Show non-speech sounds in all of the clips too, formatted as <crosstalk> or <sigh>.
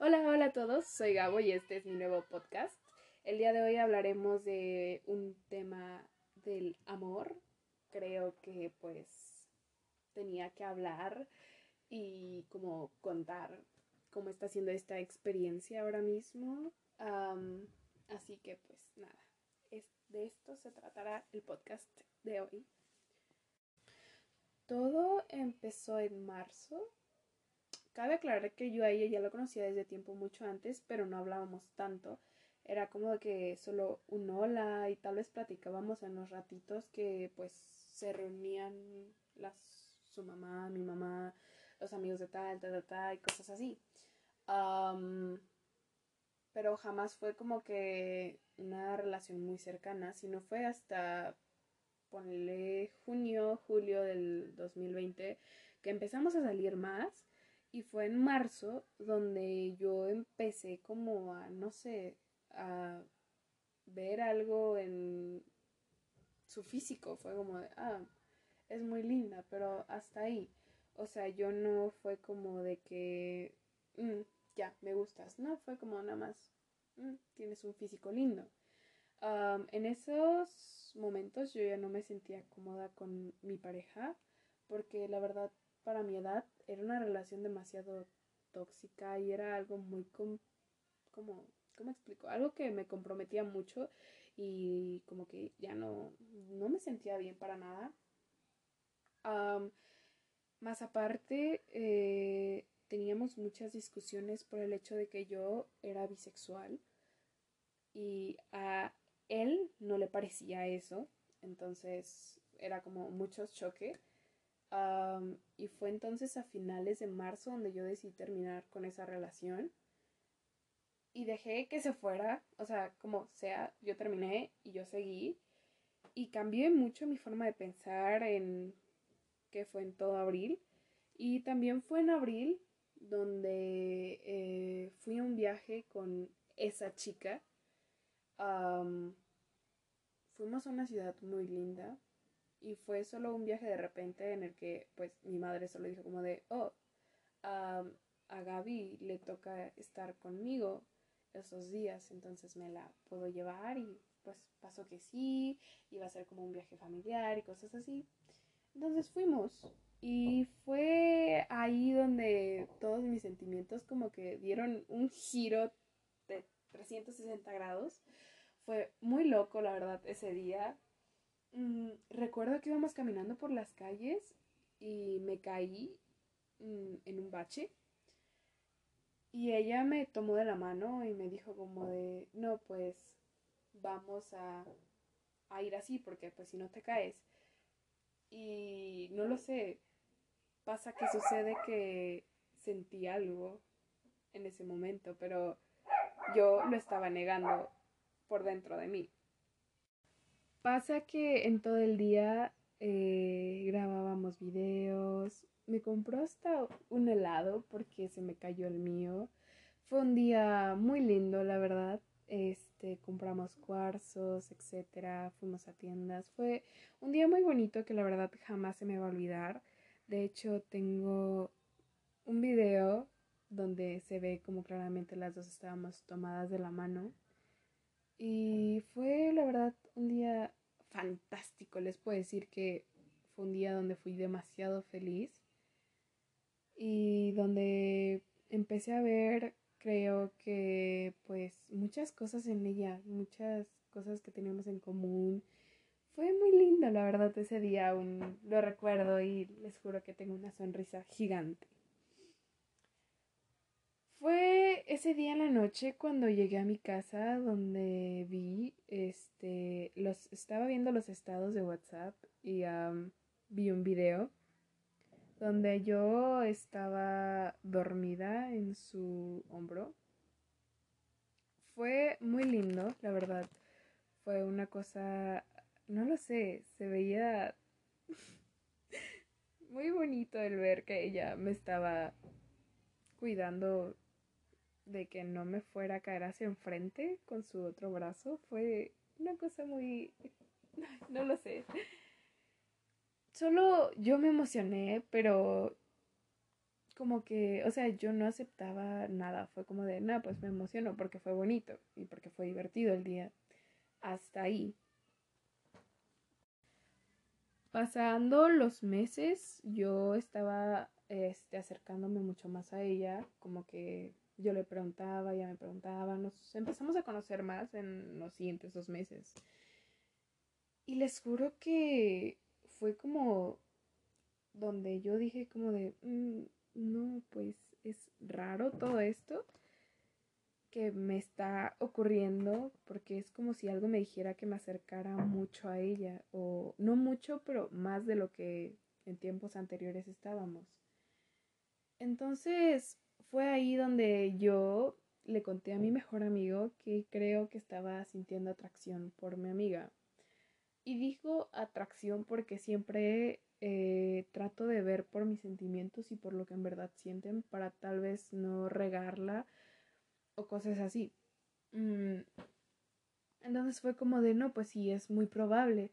Hola, hola a todos, soy Gabo y este es mi nuevo podcast. El día de hoy hablaremos de un tema del amor. Creo que pues tenía que hablar y como contar cómo está siendo esta experiencia ahora mismo. así que pues nada, de esto se tratará el podcast de hoy. Todo empezó en marzo Cabe aclarar que yo a ella ya la conocía desde tiempo mucho antes, pero no hablábamos tanto. Era como que solo un hola y tal vez platicábamos en los ratitos que pues se reunían su mamá, mi mamá, los amigos de tal, tal, tal, tal y cosas así. pero jamás fue como que una relación muy cercana, sino fue hasta, ponle junio, julio del 2020, que empezamos a salir más y fue en marzo donde yo empecé como a, no sé, a ver algo en su físico. Fue como de, ah, es muy linda, pero hasta ahí. O sea, yo no fue como de que, mm, ya, me gustas. No, fue como nada más, mm, tienes un físico lindo. en esos momentos yo ya no me sentía cómoda con mi pareja porque la verdad para mi edad era una relación demasiado tóxica y era algo muy como, ¿cómo explico? Algo que me comprometía mucho y como que ya no, no me sentía bien para nada. más aparte, eh, teníamos muchas discusiones por el hecho de que yo era bisexual y a él no le parecía eso, entonces era como mucho choque y fue entonces a finales de marzo donde yo decidí terminar con esa relación. Y dejé que se fuera, o sea, como sea, yo terminé y yo seguí. Y cambié mucho mi forma de pensar en que fue en todo abril. Y también fue en abril donde eh, fui a un viaje con esa chica. fuimos a una ciudad muy linda, y fue solo un viaje de repente en el que pues mi madre solo dijo como de, oh, a Gaby le toca estar conmigo esos días, entonces me la puedo llevar y pues pasó que sí, iba a ser como un viaje familiar y cosas así. Entonces fuimos y fue ahí donde todos mis sentimientos como que dieron un giro de 360 grados. Fue muy loco, la verdad, ese día. Mm, recuerdo que íbamos caminando por las calles y me caí mm, en un bache. Y ella me tomó de la mano y me dijo como de, no, pues vamos a, a ir así porque pues si no te caes. Y no lo sé, pasa que sucede que sentí algo en ese momento, pero yo lo estaba negando por dentro de mí. Pasa que en todo el día eh, grabábamos videos. Me compró hasta un helado porque se me cayó el mío. Fue un día muy lindo, la verdad. Este, compramos cuarzos, etcétera, fuimos a tiendas. Fue un día muy bonito que la verdad jamás se me va a olvidar. De hecho, tengo un video donde se ve como claramente las dos estábamos tomadas de la mano. Y fue la verdad un día fantástico. Les puedo decir que fue un día donde fui demasiado feliz y donde empecé a ver, creo que pues muchas cosas en ella, muchas cosas que teníamos en común. Fue muy lindo, la verdad, ese día aún lo recuerdo y les juro que tengo una sonrisa gigante. Fue ese día en la noche cuando llegué a mi casa donde vi, este, los, estaba viendo los estados de WhatsApp y vi un video donde yo estaba dormida en su hombro. Fue muy lindo, la verdad. Fue una cosa, no lo sé, se veía <laughs> muy bonito el ver que ella me estaba cuidando de que no me fuera a caer hacia enfrente con su otro brazo fue una cosa muy... <laughs> no lo sé. Solo yo me emocioné, pero como que, o sea, yo no aceptaba nada. Fue como de, nada, pues me emociono porque fue bonito y porque fue divertido el día. Hasta ahí. Pasando los meses, yo estaba este, acercándome mucho más a ella, como que yo le preguntaba, ella me preguntaba, nos empezamos a conocer más en los siguientes dos meses. Y les juro que fue como donde yo dije como de, mm, no, pues es raro todo esto que me está ocurriendo porque es como si algo me dijera que me acercara mucho a ella o no mucho pero más de lo que en tiempos anteriores estábamos. Entonces fue ahí donde yo le conté a mi mejor amigo que creo que estaba sintiendo atracción por mi amiga. Y digo atracción porque siempre eh, trato de ver por mis sentimientos y por lo que en verdad sienten para tal vez no regarla o cosas así. Mm, entonces fue como de, no, pues sí, es muy probable.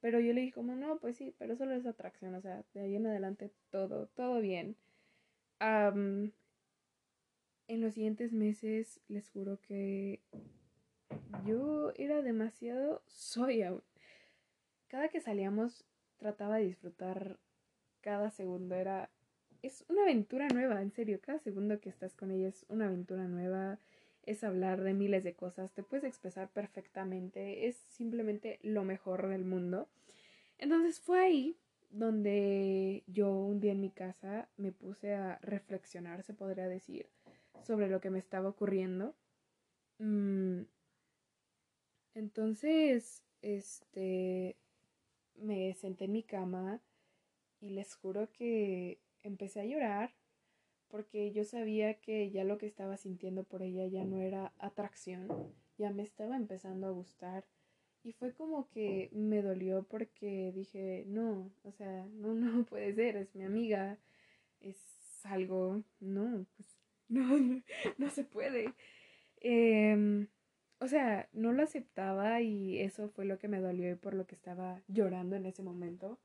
Pero yo le dije como, no, pues sí, pero solo es atracción, o sea, de ahí en adelante todo, todo bien. En los siguientes meses les juro que yo era demasiado, soy aún. Cada que salíamos trataba de disfrutar cada segundo, era es una aventura nueva, en serio, cada segundo que estás con ella es una aventura nueva, es hablar de miles de cosas, te puedes expresar perfectamente, es simplemente lo mejor del mundo. Entonces fue ahí donde yo un día en mi casa me puse a reflexionar, se podría decir, sobre lo que me estaba ocurriendo. Mm, entonces, este, me senté en mi cama y les juro que empecé a llorar porque yo sabía que ya lo que estaba sintiendo por ella ya no era atracción, ya me estaba empezando a gustar. Y fue como que me dolió porque dije, no, o sea, no, no <laughs> puede ser, es mi amiga, es algo, no, pues <laughs> no, no, se puede. Eh, o sea, no lo aceptaba y eso fue lo que me dolió y por lo que estaba llorando en ese momento.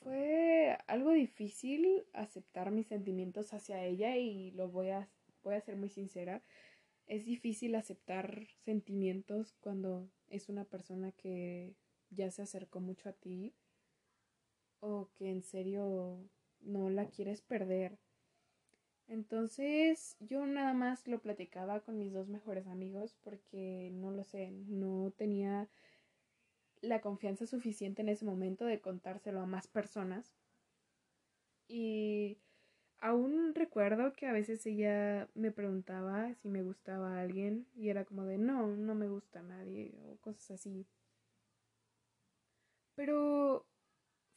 fue algo difícil aceptar mis sentimientos hacia ella y lo voy a, voy a ser muy sincera. Es difícil aceptar sentimientos cuando es una persona que ya se acercó mucho a ti o que en serio no la quieres perder. Entonces yo nada más lo platicaba con mis dos mejores amigos porque no lo sé, no tenía la confianza suficiente en ese momento de contárselo a más personas. Y aún recuerdo que a veces ella me preguntaba si me gustaba a alguien y era como de no, no me gusta a nadie o cosas así. Pero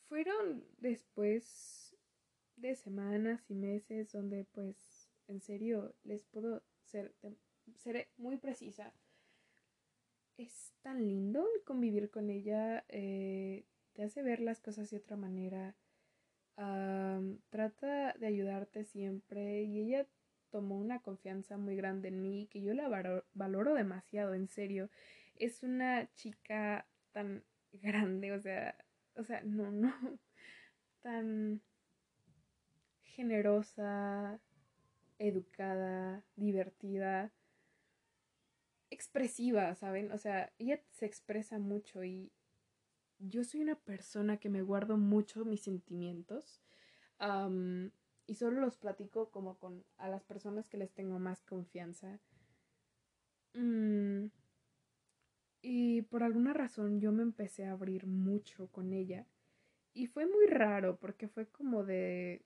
fueron después de semanas y meses donde pues en serio les puedo ser, seré muy precisa. Es tan lindo el convivir con ella, eh, te hace ver las cosas de otra manera, trata de ayudarte siempre y ella tomó una confianza muy grande en mí que yo la valoro demasiado, en serio. Es una chica tan grande, o sea, o sea, no, no, tan generosa, educada, divertida, expresiva, ¿saben? O sea, ella se expresa mucho y yo soy una persona que me guardo mucho mis sentimientos y solo los platico como con a las personas que les tengo más confianza. Mm, y por alguna razón yo me empecé a abrir mucho con ella. Y fue muy raro porque fue como de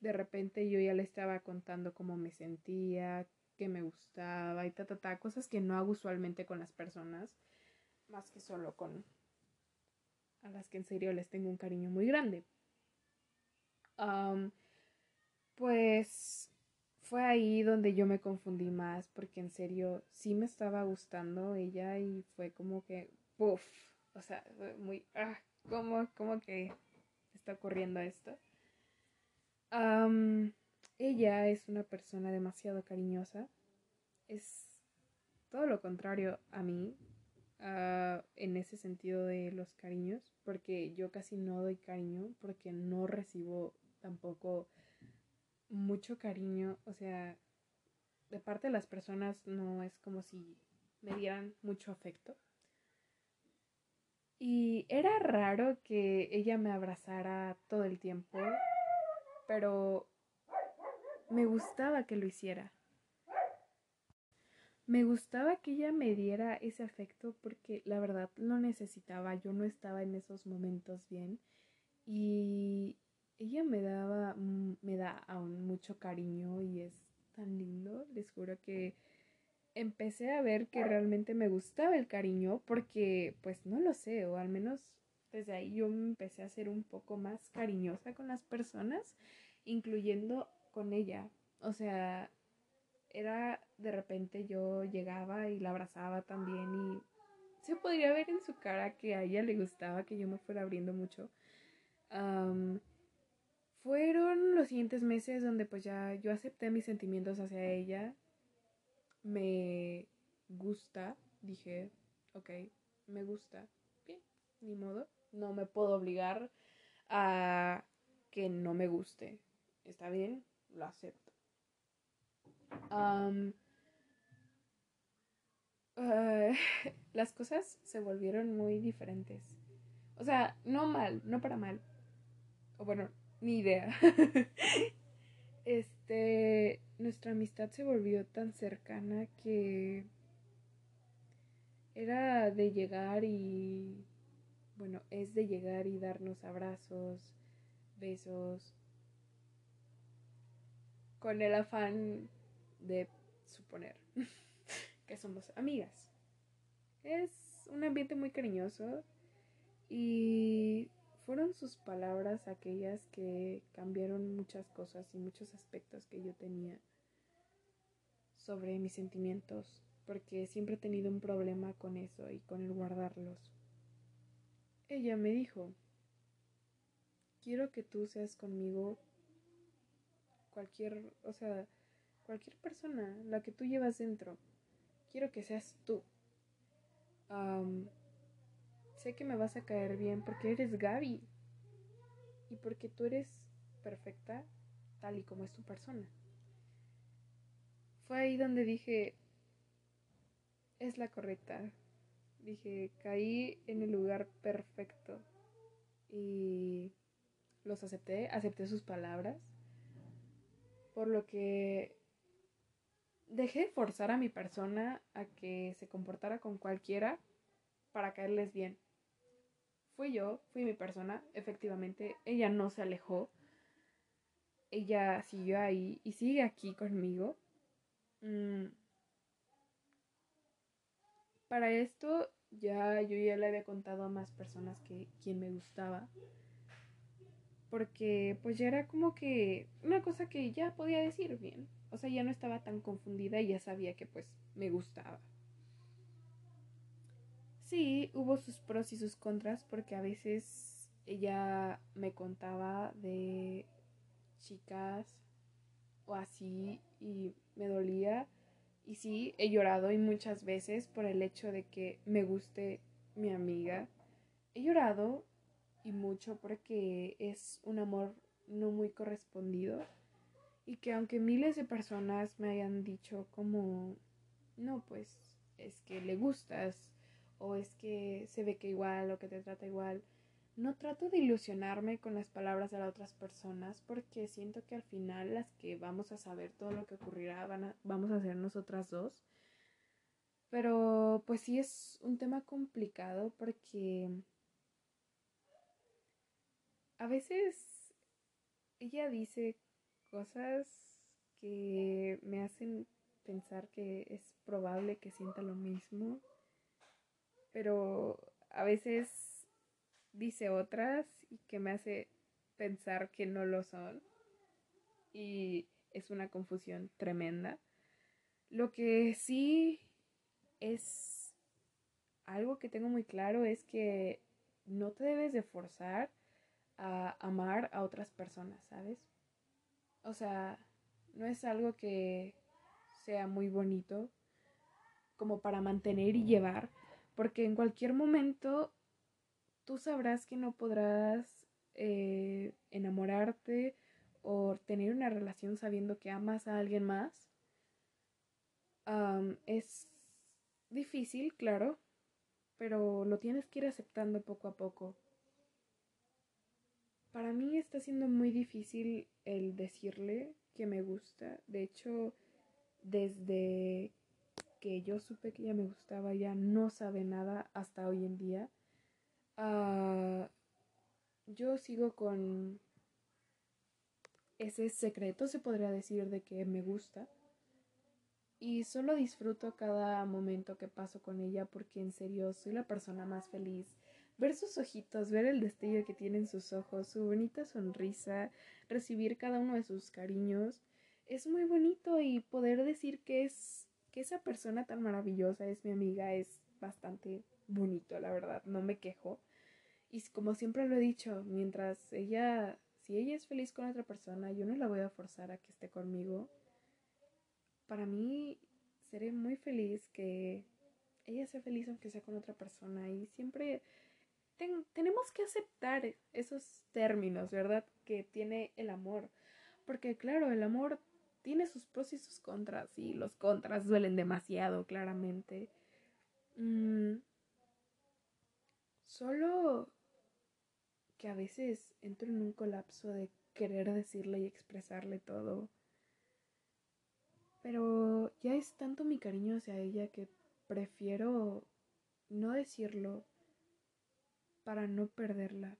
de repente yo ya le estaba contando cómo me sentía, qué me gustaba y ta, ta, ta, cosas que no hago usualmente con las personas, más que solo con a las que en serio les tengo un cariño muy grande. pues fue ahí donde yo me confundí más porque en serio sí me estaba gustando ella y fue como que, puff, o sea, muy, ah, ¿cómo, cómo que está ocurriendo esto? Ella es una persona demasiado cariñosa. Es todo lo contrario a mí. ah, en ese sentido de los cariños, porque yo casi no doy cariño, porque no recibo tampoco mucho cariño, o sea, de parte de las personas no es como si me dieran mucho afecto. Y era raro que ella me abrazara todo el tiempo, pero me gustaba que lo hiciera. Me gustaba que ella me diera ese afecto porque la verdad lo necesitaba, yo no estaba en esos momentos bien y ella me daba, mm, me da aún mucho cariño y es tan lindo, les juro que empecé a ver que realmente me gustaba el cariño porque pues no lo sé, o al menos desde ahí yo me empecé a ser un poco más cariñosa con las personas, incluyendo con ella. O sea, era de repente yo llegaba y la abrazaba también y se podría ver en su cara que a ella le gustaba que yo me fuera abriendo mucho. fueron los siguientes meses donde pues ya yo acepté mis sentimientos hacia ella. Me gusta, dije, ok, me gusta. Bien, ni modo. No me puedo obligar a que no me guste. Está bien, lo acepto. Eh, <laughs> las cosas se volvieron muy diferentes. O sea, no mal, no para mal. O bueno, ni idea. <laughs> este, nuestra amistad se volvió tan cercana que era de llegar y, bueno, es de llegar y darnos abrazos, besos, con el afán de suponer <laughs> que somos amigas. Es un ambiente muy cariñoso y fueron sus palabras aquellas que cambiaron muchas cosas y muchos aspectos que yo tenía sobre mis sentimientos, porque siempre he tenido un problema con eso y con el guardarlos. Ella me dijo, quiero que tú seas conmigo cualquier, o sea, cualquier persona, la que tú llevas dentro. Quiero que seas tú. sé que me vas a caer bien porque eres Gaby y porque tú eres perfecta tal y como es tu persona. Fue ahí donde dije, es la correcta. Dije, caí en el lugar perfecto y los acepté, acepté sus palabras por lo que dejé de forzar a mi persona a que se comportara con cualquiera para caerles bien. Fui yo, fui mi persona, efectivamente, ella no se alejó, ella siguió ahí y sigue aquí conmigo. Mm. Para esto ya yo ya le había contado a más personas que quien me gustaba porque pues ya era como que una cosa que ya podía decir bien. O sea, ya no estaba tan confundida y ya sabía que pues me gustaba. Sí, hubo sus pros y sus contras porque a veces ella me contaba de chicas o así y me dolía. Y sí, he llorado y muchas veces por el hecho de que me guste mi amiga. He llorado y mucho porque es un amor no muy correspondido y que aunque miles de personas me hayan dicho como no pues es que le gustas o es que se ve que igual o que te trata igual no trato de ilusionarme con las palabras de las otras personas porque siento que al final las que vamos a saber todo lo que ocurrirá van vamos a ser nosotras dos. Pero pues sí es un tema complicado porque a veces ella dice cosas que me hacen pensar que es probable que sienta lo mismo, pero a veces dice otras y que me hace pensar que no lo son y es una confusión tremenda. Lo que sí es algo que tengo muy claro es que no te debes de forzar a amar a otras personas, ¿sabes? O sea, no es algo que sea muy bonito como para mantener y llevar, porque en cualquier momento tú sabrás que no podrás eh, enamorarte o tener una relación sabiendo que amas a alguien más. es difícil, claro, pero lo tienes que ir aceptando poco a poco. Para mí está siendo muy difícil el decirle que me gusta. De hecho, desde que yo supe que ella me gustaba, ya no sabe nada hasta hoy en día. Ah, yo sigo con ese secreto, se podría decir, de que me gusta. Y solo disfruto cada momento que paso con ella porque en serio soy la persona más feliz. Ver sus ojitos, ver el destello que tienen sus ojos, su bonita sonrisa, recibir cada uno de sus cariños, es muy bonito y poder decir que es que esa persona tan maravillosa es mi amiga es bastante bonito, la verdad, no me quejo. Y como siempre lo he dicho, mientras ella, si ella es feliz con otra persona, yo no la voy a forzar a que esté conmigo. Para mí seré muy feliz que ella sea feliz aunque sea con otra persona y siempre tenemos que aceptar esos términos, ¿verdad? Que tiene el amor. Porque claro, el amor tiene sus pros y sus contras y los contras duelen demasiado, claramente. Mm, solo que a veces entro en un colapso de querer decirle y expresarle todo. Pero ya es tanto mi cariño hacia ella que prefiero no decirlo para no perderla.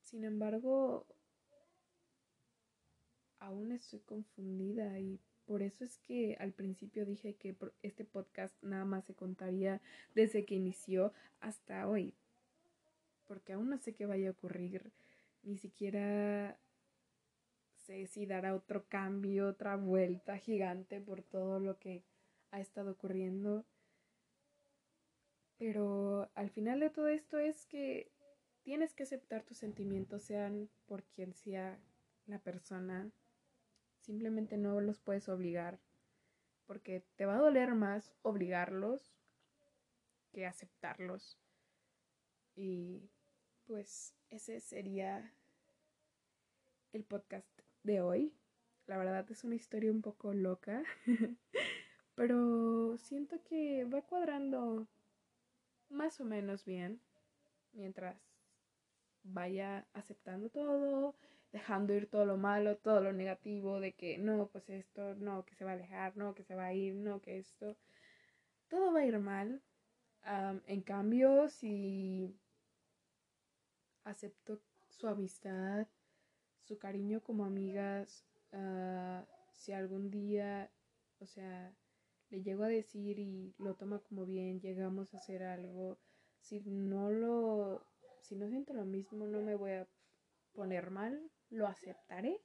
Sin embargo, aún estoy confundida y por eso es que al principio dije que este podcast nada más se contaría desde que inició hasta hoy. Porque aún no sé qué vaya a ocurrir. Ni siquiera sé si dará otro cambio, otra vuelta gigante por todo lo que ha estado ocurriendo. Pero al final de todo esto es que tienes que aceptar tus sentimientos, sean por quien sea la persona, Simplemente no los puedes obligar porque te va a doler más obligarlos que aceptarlos. Y pues ese sería el podcast de hoy. La verdad es una historia un poco loca, <laughs> pero siento que va cuadrando más o menos bien mientras vaya aceptando todo, dejando ir todo lo malo, todo lo negativo, de que no, pues esto, no, que se va a alejar, no, que se va a ir, no, que esto, todo va a ir mal. en cambio, si acepto su amistad, su cariño como amigas, ah, si algún día, o sea, le llego a decir y lo toma como bien, llegamos a hacer algo, si no lo, si no siento lo mismo, no me voy a poner mal, lo aceptaré.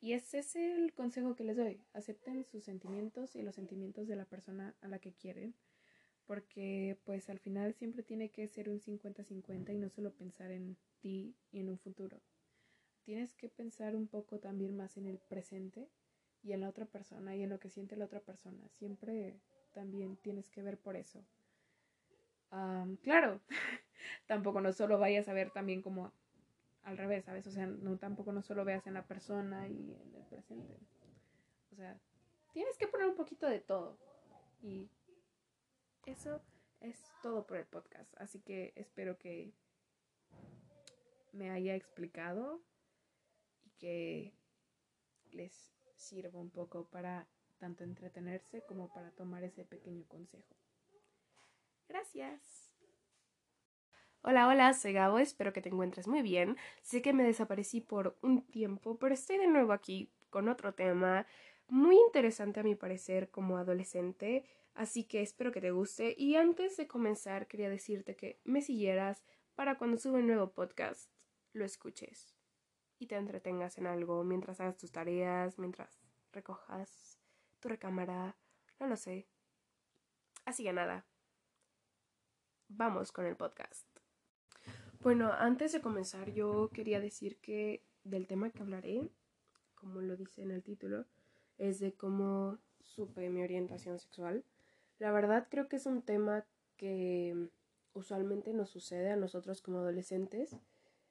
Y ese es el consejo que les doy. Acepten sus sentimientos y los sentimientos de la persona a la que quieren. Porque pues al final siempre tiene que ser un 50-50 y no solo pensar en ti y en un futuro. Tienes que pensar un poco también más en el presente y en la otra persona y en lo que siente la otra persona. Siempre también tienes que ver por eso. claro, <laughs> tampoco no solo vayas a ver también como al revés, ¿sabes? O sea, no tampoco no solo veas en la persona y en el presente. O sea, tienes que poner un poquito de todo. Y eso es todo por el podcast. Así que espero que me haya explicado y que les sirva un poco para tanto entretenerse como para tomar ese pequeño consejo. Gracias. Hola, hola, soy Gabo, espero que te encuentres muy bien. Sé que me desaparecí por un tiempo, pero estoy de nuevo aquí con otro tema muy interesante a mi parecer como adolescente, así que espero que te guste. Y antes de comenzar, quería decirte que me siguieras para cuando suba un nuevo podcast, lo escuches y te entretengas en algo mientras hagas tus tareas, mientras recojas tu recámara, no lo sé. Así que nada, vamos con el podcast. Bueno, antes de comenzar yo quería decir que del tema que hablaré, como lo dice en el título, es de cómo supe mi orientación sexual. La verdad creo que es un tema que usualmente nos sucede a nosotros como adolescentes.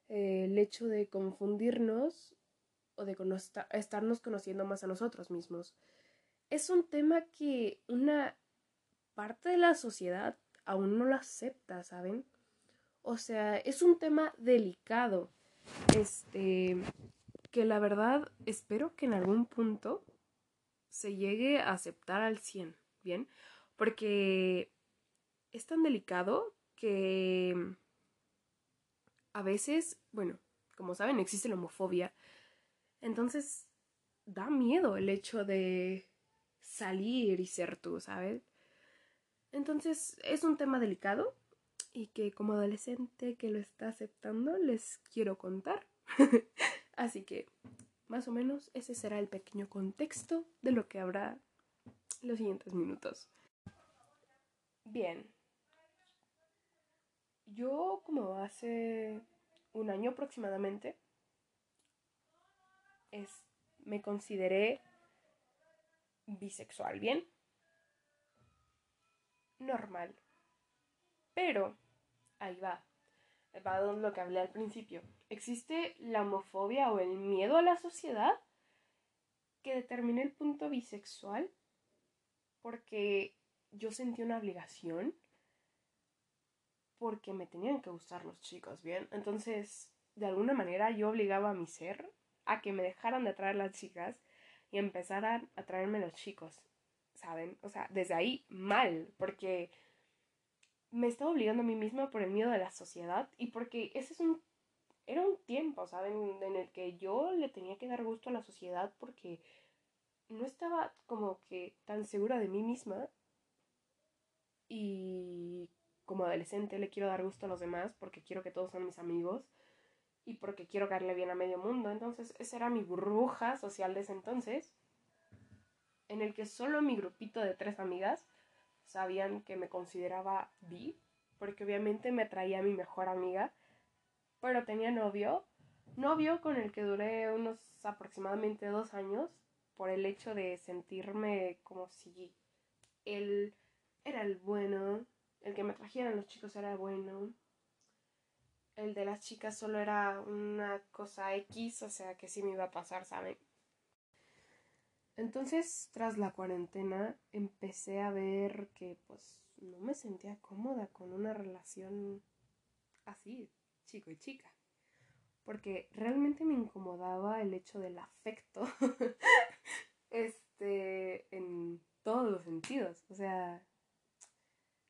Eh, el hecho de confundirnos o de estarnos conociendo más a nosotros mismos. Es un tema que una parte de la sociedad aún no lo acepta, ¿saben? O sea, es un tema delicado. Este, que la verdad espero que en algún punto se llegue a aceptar al 100, ¿bien? Porque es tan delicado que a veces, bueno, como saben, existe la homofobia. Entonces, da miedo el hecho de salir y ser tú, ¿sabes? Entonces, es un tema delicado y que como adolescente que lo está aceptando les quiero contar. <laughs> Así que, más o menos, ese será el pequeño contexto de lo que habrá los siguientes minutos. Bien. Yo como hace un año aproximadamente es, me consideré bisexual, ¿bien? Normal. Pero, ahí va. Va lo que hablé al principio. ¿Existe la homofobia o el miedo a la sociedad que determina el punto bisexual? Porque yo sentí una obligación porque me tenían que gustar los chicos, ¿bien? Entonces, de alguna manera yo obligaba a mi ser a que me dejaran de atraer las chicas y empezaran a traerme los chicos, ¿saben? O sea, desde ahí mal, porque me estaba obligando a mí misma por el miedo de la sociedad y porque ese es un era un tiempo, ¿saben? En el que yo le tenía que dar gusto a la sociedad porque no estaba como que tan segura de mí misma y como adolescente le quiero dar gusto a los demás porque quiero que todos sean mis amigos y porque quiero caerle bien a medio mundo. Entonces, esa era mi burbuja social de ese entonces, en el que solo mi grupito de tres amigas sabían que me consideraba bi, porque obviamente me traía a mi mejor amiga, pero tenía novio, novio con el que duré unos aproximadamente dos años, por el hecho de sentirme como si él era el bueno, el que me trajeran los chicos era bueno, el de las chicas solo era una cosa X, o sea que sí me iba a pasar, ¿saben? Entonces, tras la cuarentena, empecé a ver que pues no me sentía cómoda con una relación así, chico y chica. Porque realmente me incomodaba el hecho del afecto. <laughs> este, en todos los sentidos. O sea,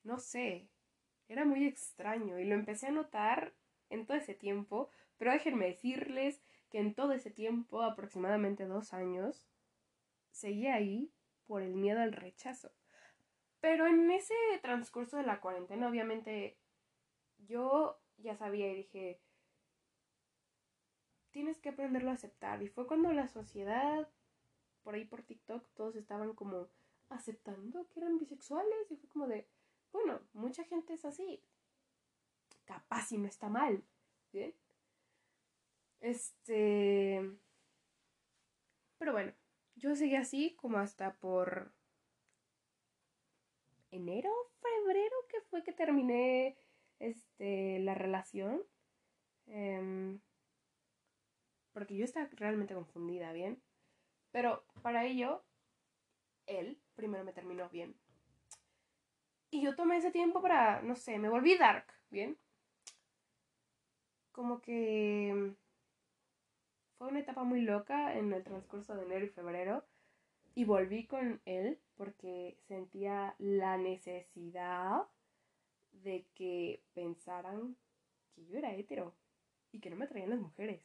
no sé, era muy extraño y lo empecé a notar en todo ese tiempo, pero déjenme decirles que en todo ese tiempo, aproximadamente dos años, seguía ahí por el miedo al rechazo. Pero en ese transcurso de la cuarentena, obviamente, yo ya sabía y dije, tienes que aprenderlo a aceptar. Y fue cuando la sociedad, por ahí por TikTok, todos estaban como aceptando que eran bisexuales y fue como de, bueno, mucha gente es así. Capaz y no está mal. ¿Bien? Este... Pero bueno, yo seguí así como hasta por enero, febrero, que fue que terminé este, la relación. Em, porque yo estaba realmente confundida, ¿bien? Pero para ello, él primero me terminó bien. Y yo tomé ese tiempo para, no sé, me volví dark, ¿bien? Como que fue una etapa muy loca en el transcurso de enero y febrero y volví con él porque sentía la necesidad de que pensaran que yo era hetero y que no me traían las mujeres.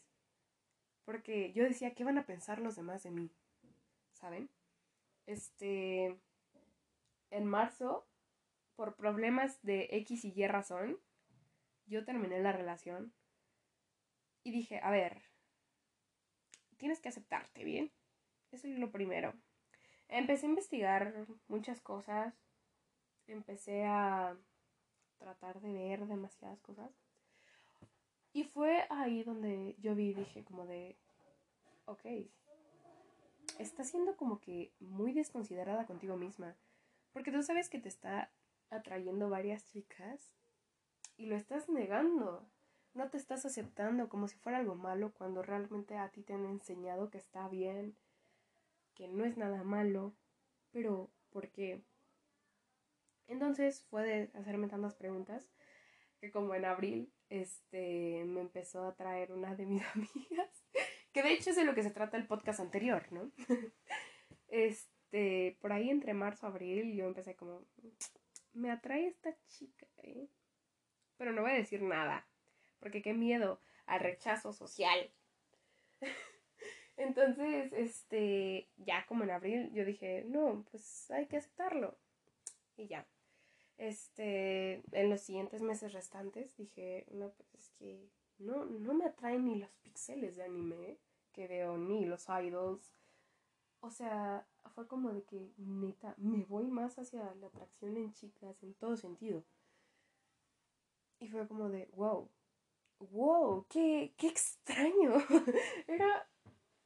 Porque yo decía, ¿qué van a pensar los demás de mí? ¿Saben? Este, en marzo, por problemas de X y Y razón, yo terminé la relación y dije, a ver, tienes que aceptarte, ¿bien? Eso es lo primero. Empecé a investigar muchas cosas. Empecé a tratar de ver demasiadas cosas. Y fue ahí donde yo vi y dije como de, ok, estás siendo como que muy desconsiderada contigo misma. Porque tú sabes que te está atrayendo varias chicas y lo estás negando. No te estás aceptando como si fuera algo malo cuando realmente a ti te han enseñado que está bien, que no es nada malo, pero ¿por qué? Entonces fue de hacerme tantas preguntas que como en abril este me empezó a traer una de mis <laughs> amigas, que de hecho es de lo que se trata el podcast anterior, ¿no? <laughs> este, por ahí entre marzo y abril yo empecé como me atrae esta chica, ¿eh? Pero no voy a decir nada, porque qué miedo al rechazo social. <laughs> Entonces, este, ya como en abril, yo dije, no, pues hay que aceptarlo. Y ya. Este, en los siguientes meses restantes dije, no, pues es que no, no me atraen ni los píxeles de anime que veo, ni los idols. O sea, fue como de que, neta, me voy más hacia la atracción en chicas en todo sentido. Y fue como de, wow, wow, qué, qué extraño. <laughs> era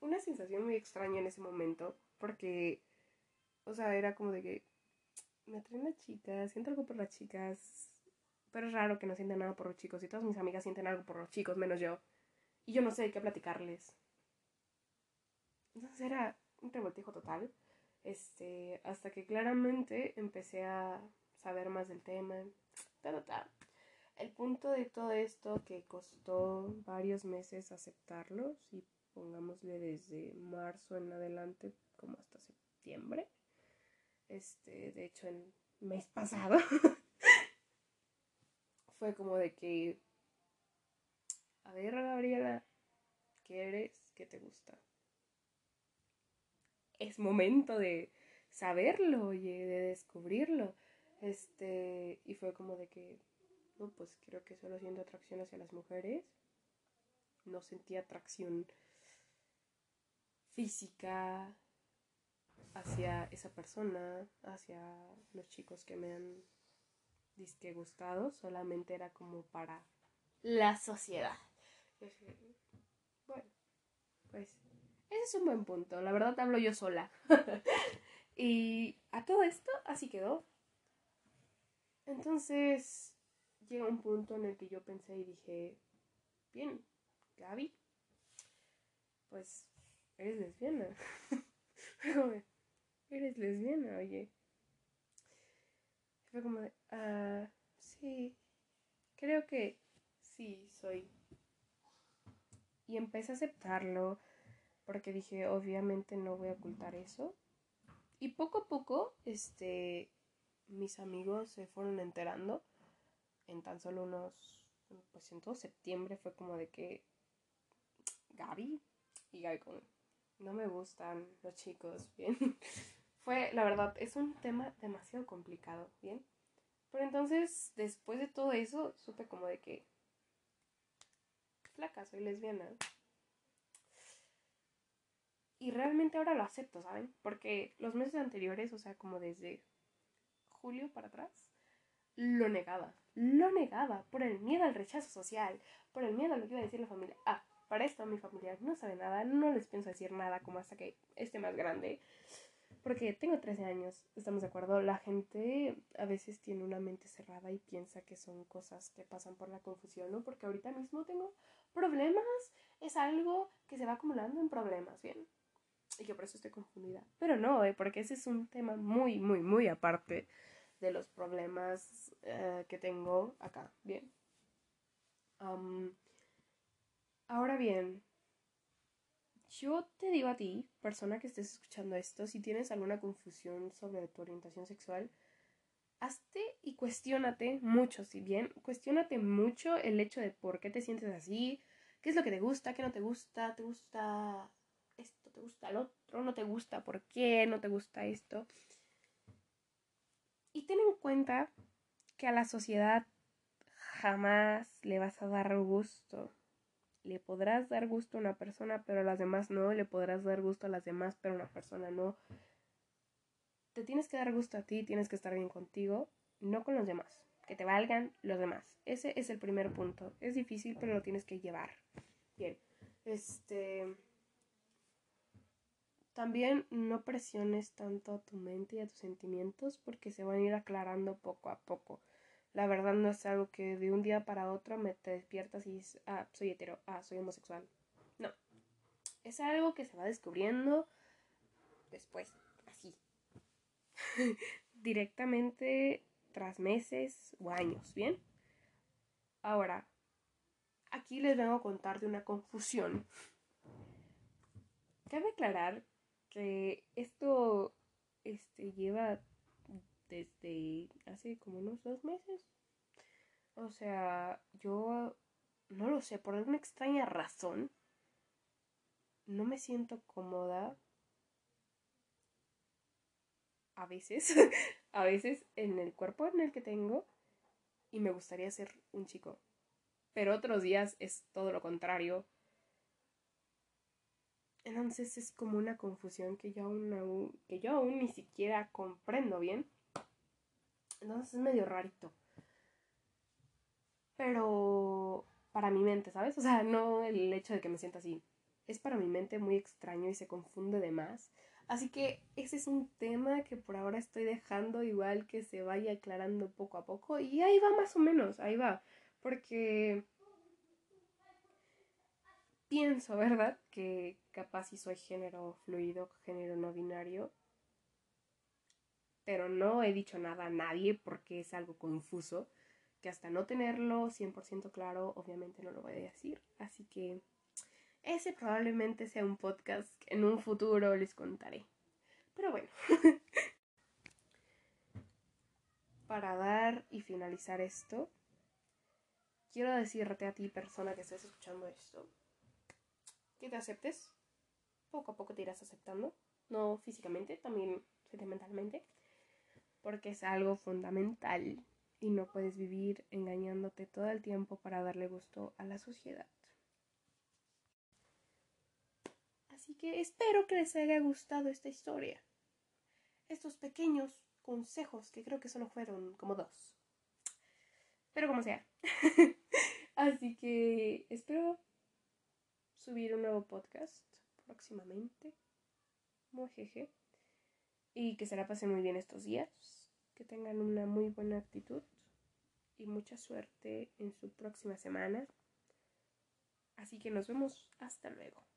una sensación muy extraña en ese momento, porque, o sea, era como de que me atraen las chicas, siento algo por las chicas, pero es raro que no sientan nada por los chicos, y todas mis amigas sienten algo por los chicos, menos yo. Y yo no sé qué platicarles. Entonces era un revoltijo total. Este, hasta que claramente empecé a saber más del tema. Ta, ta, el punto de todo esto que costó varios meses aceptarlo, si pongámosle desde marzo en adelante como hasta septiembre. Este, de hecho el mes pasado <laughs> fue como de que a ver, Gabriela, ¿qué eres? ¿Qué te gusta? Es momento de saberlo, oye, de descubrirlo. Este, y fue como de que pues creo que solo siento atracción hacia las mujeres. No sentí atracción física hacia esa persona, hacia los chicos que me han disque gustado, solamente era como para la sociedad. Bueno, pues ese es un buen punto, la verdad hablo yo sola. <laughs> y a todo esto así quedó. Entonces, llega un punto en el que yo pensé y dije, bien, Gaby, pues eres lesbiana. <laughs> eres lesbiana, oye. Fue como de, ah, sí, creo que sí, soy. Y empecé a aceptarlo porque dije, obviamente no voy a ocultar eso. Y poco a poco, este, mis amigos se fueron enterando en tan solo unos, pues en todo septiembre fue como de que Gaby y Gaby como, no me gustan los chicos, <laughs> bien. Fue, la verdad, es un tema demasiado complicado, bien. Pero entonces, después de todo eso, supe como de que, flaca, soy lesbiana. Y realmente ahora lo acepto, ¿saben? Porque los meses anteriores, o sea, como desde julio para atrás, lo negaba lo negaba por el miedo al rechazo social, por el miedo a lo que iba a decir la familia. Ah, para esto mi familia no sabe nada, no les pienso decir nada como hasta que esté más grande. Porque tengo 13 años, estamos de acuerdo. La gente a veces tiene una mente cerrada y piensa que son cosas que pasan por la confusión, ¿no? Porque ahorita mismo tengo problemas, es algo que se va acumulando en problemas, ¿bien? Y que por eso estoy confundida. Pero no, ¿eh? porque ese es un tema muy, muy, muy aparte de los problemas eh, que tengo acá. Bien. ahora bien, yo te digo a ti, persona que estés escuchando esto, si tienes alguna confusión sobre tu orientación sexual, hazte y cuestiónate mucho, si bien, cuestiónate mucho el hecho de por qué te sientes así, qué es lo que te gusta, qué no te gusta, te gusta esto, te gusta lo otro, no te gusta, por qué no te gusta esto. Y ten en cuenta que a la sociedad jamás le vas a dar gusto. Le podrás dar gusto a una persona, pero a las demás no. Le podrás dar gusto a las demás, pero a una persona no. Te tienes que dar gusto a ti, tienes que estar bien contigo, no con los demás. Que te valgan los demás. Ese es el primer punto. Es difícil, pero lo tienes que llevar. Bien. Este. También no presiones tanto a tu mente y a tus sentimientos porque se van a ir aclarando poco a poco. La verdad no es algo que de un día para otro me te despiertas y dices, ah, soy hetero, ah, soy homosexual. No. Es algo que se va descubriendo después, así. <laughs> Directamente tras meses o años, ¿bien? Ahora, aquí les vengo a contar de una confusión. Cabe aclarar que esto este, lleva desde hace como unos dos meses. O sea, yo no lo sé, por alguna extraña razón, no me siento cómoda a veces, <laughs> a veces en el cuerpo en el que tengo y me gustaría ser un chico. Pero otros días es todo lo contrario. Entonces es como una confusión que yo aún, que yo aún ni siquiera comprendo bien. Entonces es medio rarito. Pero para mi mente, ¿sabes? O sea, no el hecho de que me sienta así. Es para mi mente muy extraño y se confunde de más. Así que ese es un tema que por ahora estoy dejando igual que se vaya aclarando poco a poco. Y ahí va más o menos, ahí va. Porque pienso, ¿verdad? Que capaz si soy género fluido, género no binario. Pero no he dicho nada a nadie porque es algo confuso. Que hasta no tenerlo 100% claro, obviamente no lo voy a decir. Así que ese probablemente sea un podcast que en un futuro les contaré. Pero bueno. <laughs> Para dar y finalizar esto, quiero decirte a ti, persona que estés escuchando esto, que te aceptes. Poco a poco te irás aceptando, no físicamente, también sentimentalmente, porque es algo fundamental y no puedes vivir engañándote todo el tiempo para darle gusto a la sociedad. Así que espero que les haya gustado esta historia. Estos pequeños consejos, que creo que solo fueron como dos. Pero como sea. <laughs> Así que espero subir un nuevo podcast próximamente. jeje Y que se la pasen muy bien estos días. Que tengan una muy buena actitud. Y mucha suerte en su próxima semana. Así que nos vemos. Hasta luego.